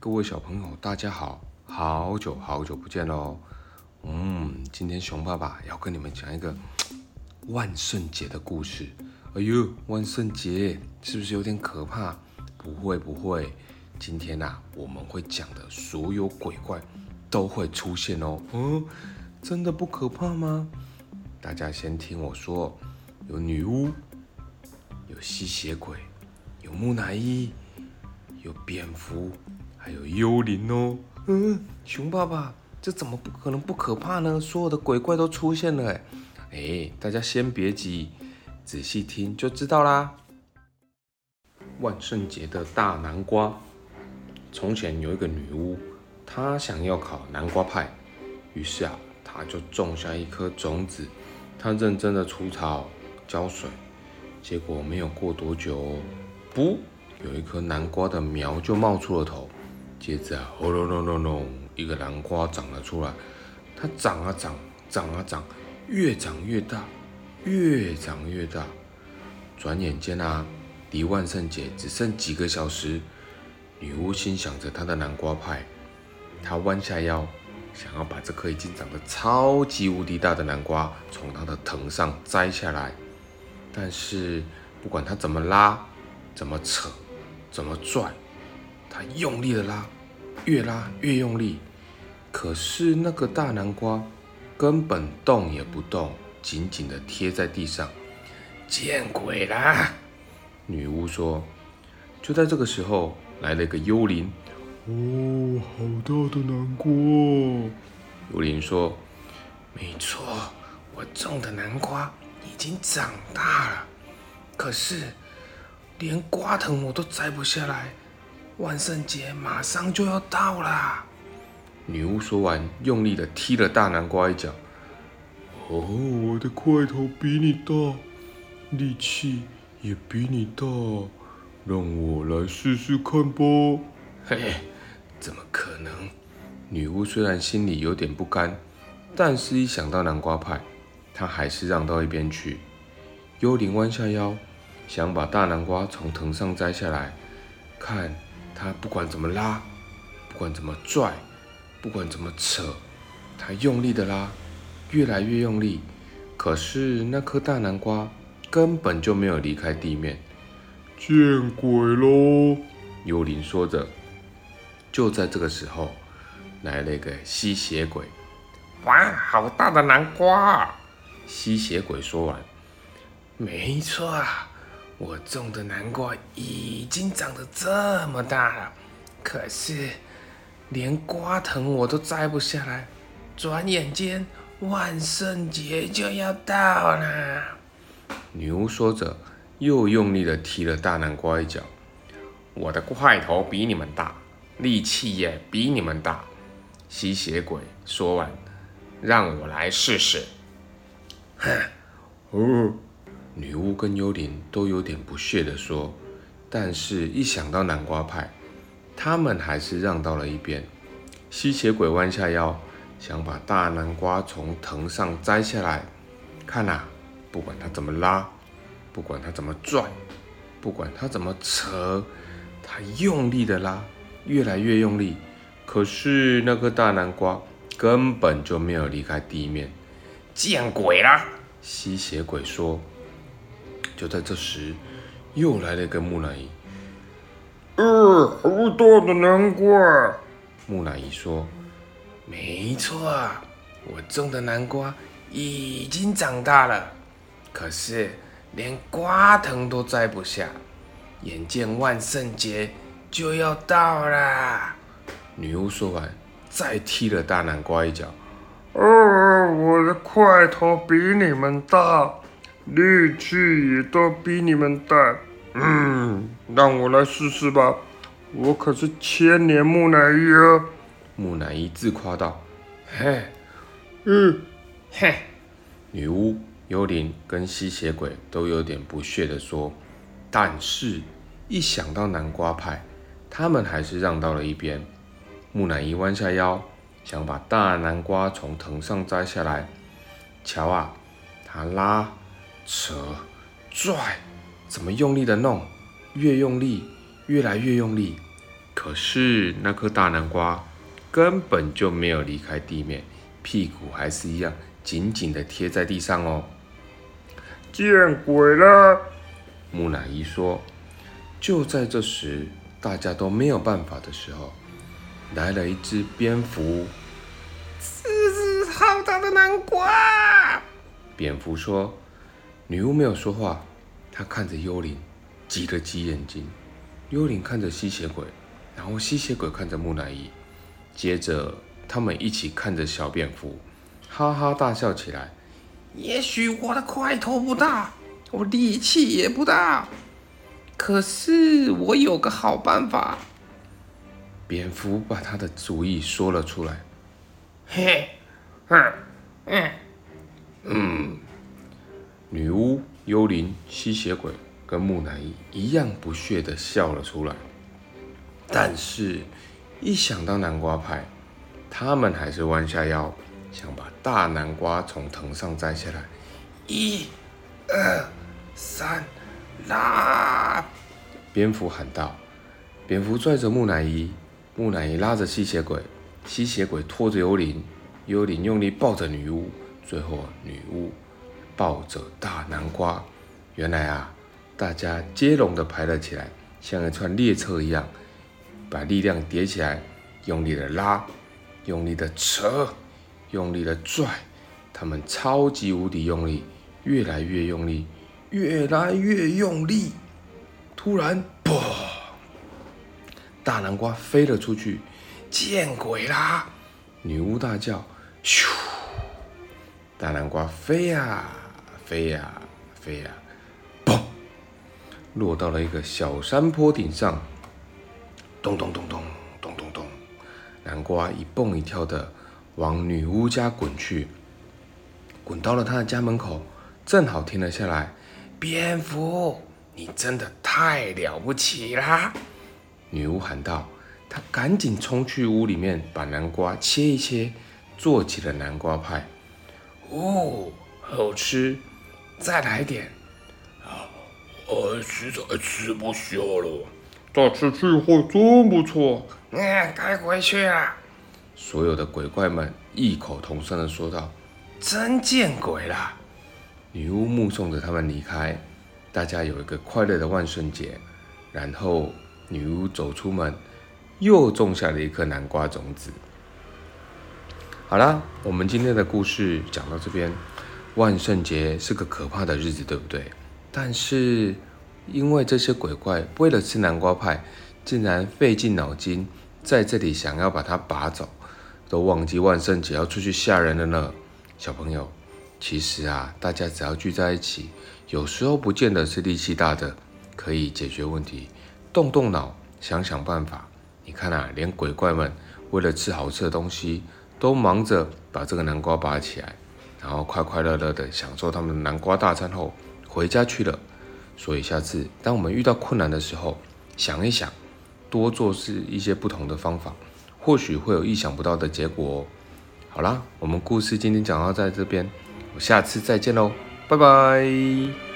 各位小朋友，大家好，好久好久不见喽。嗯，今天熊爸爸要跟你们讲一个万圣节的故事。哎呦，万圣节是不是有点可怕？不会不会，今天呐，我们会讲的所有鬼怪都会出现哦。嗯，真的不可怕吗？大家先听我说，有女巫，有吸血鬼，有木乃伊，有蝙蝠。还有幽灵哦，嗯，熊爸爸，这怎么不可能不可怕呢？所有的鬼怪都出现了，哎，哎，大家先别急，仔细听就知道啦。万圣节的大南瓜，从前有一个女巫，她想要烤南瓜派，于是啊，她就种下一颗种子，她认真的除草浇水，结果没有过多久，不，有一颗南瓜的苗就冒出了头。接着啊，轰隆隆隆隆，一个南瓜长了出来。它长啊长，长啊长，越长越大，越长越大。转眼间啊，离万圣节只剩几个小时。女巫心想着她的南瓜派，她弯下腰，想要把这颗已经长得超级无敌大的南瓜从她的藤上摘下来。但是不管她怎么拉，怎么扯，怎么拽。他用力的拉，越拉越用力，可是那个大南瓜根本动也不动，紧紧的贴在地上。见鬼啦！女巫说。就在这个时候，来了一个幽灵。哦，好大的南瓜！幽灵说：“没错，我种的南瓜已经长大了，可是连瓜藤我都摘不下来。”万圣节马上就要到了，女巫说完，用力的踢了大南瓜一脚。哦，我的块头比你大，力气也比你大，让我来试试看吧。嘿，怎么可能？女巫虽然心里有点不甘，但是一想到南瓜派，她还是让到一边去。幽灵弯下腰，想把大南瓜从藤上摘下来，看。他不管怎么拉，不管怎么拽，不管怎么扯，他用力的拉，越来越用力。可是那颗大南瓜根本就没有离开地面。见鬼喽！幽灵说着。就在这个时候，来了一个吸血鬼。哇，好大的南瓜！吸血鬼说完，没错啊。我种的南瓜已经长得这么大了，可是连瓜藤我都摘不下来。转眼间，万圣节就要到了。女巫说着，又用力的踢了大南瓜一脚。我的块头比你们大，力气也比你们大。吸血鬼说完，让我来试试。哼，哦。女巫跟幽灵都有点不屑地说，但是一想到南瓜派，他们还是让到了一边。吸血鬼弯下腰，想把大南瓜从藤上摘下来。看呐，不管他怎么拉，不管他怎么拽，不管他怎么扯，他用力的拉，越来越用力。可是那颗大南瓜根本就没有离开地面。见鬼啦！吸血鬼说。就在这时，又来了一个木乃伊。呃，好大的南瓜！木乃伊说：“没错，我种的南瓜已经长大了，可是连瓜藤都摘不下。眼见万圣节就要到了。”女巫说完，再踢了大南瓜一脚。哦，我的块头比你们大。力气也都比你们大，嗯，让我来试试吧，我可是千年木乃伊啊！木乃伊自夸道：“嘿，嗯，嘿。”女巫、幽灵跟吸血鬼都有点不屑地说，但是，一想到南瓜派，他们还是让到了一边。木乃伊弯下腰，想把大南瓜从藤上摘下来。瞧啊，他拉。扯、拽，怎么用力的弄？越用力，越来越用力。可是那颗大南瓜根本就没有离开地面，屁股还是一样紧紧的贴在地上哦。见鬼了！木乃伊说。就在这时，大家都没有办法的时候，来了一只蝙蝠。这是好大的南瓜！蝙蝠说。女巫没有说话，她看着幽灵，挤了挤眼睛。幽灵看着吸血鬼，然后吸血鬼看着木乃伊，接着他们一起看着小蝙蝠，哈哈大笑起来。也许我的块头不大，我力气也不大。可是我有个好办法。蝙蝠把他的主意说了出来。嘿，嗯嗯嗯，女巫、幽灵、吸血鬼跟木乃伊一样不屑的笑了出来。但是，一想到南瓜派，他们还是弯下腰，想把大南瓜从藤上摘下来。一、二、三。拉！蝙蝠喊道：“蝙蝠拽着木乃伊，木乃伊拉着吸血鬼，吸血鬼拖着幽灵，幽灵用力抱着女巫，最后女巫抱着大南瓜。原来啊，大家接龙的排了起来，像一串列车一样，把力量叠起来，用力的拉，用力的扯，用力的拽，他们超级无敌用力，越来越用力。”越来越用力，突然，啵！大南瓜飞了出去，见鬼啦！女巫大叫：“咻！”大南瓜飞呀飞呀飞呀，嘣！落到了一个小山坡顶上，咚咚咚咚咚咚咚，南瓜一蹦一跳的往女巫家滚去，滚到了她的家门口，正好停了下来。蝙蝠，你真的太了不起啦！女巫喊道。她赶紧冲去屋里面，把南瓜切一切，做起了南瓜派。哦，好吃！再来点。啊，我实在吃不下了。大吃去后真不错。嗯，该回去了。所有的鬼怪们异口同声的说道：“真见鬼了！”女巫目送着他们离开，大家有一个快乐的万圣节。然后女巫走出门，又种下了一颗南瓜种子。好啦，我们今天的故事讲到这边。万圣节是个可怕的日子，对不对？但是因为这些鬼怪为了吃南瓜派，竟然费尽脑筋在这里想要把它拔走，都忘记万圣节要出去吓人了呢，小朋友。其实啊，大家只要聚在一起，有时候不见得是力气大的可以解决问题，动动脑，想想办法。你看啊，连鬼怪们为了吃好吃的东西，都忙着把这个南瓜拔起来，然后快快乐乐地享受他们的南瓜大餐后回家去了。所以下次当我们遇到困难的时候，想一想，多做是一些不同的方法，或许会有意想不到的结果哦。好啦，我们故事今天讲到在这边。我下次再见喽，拜拜。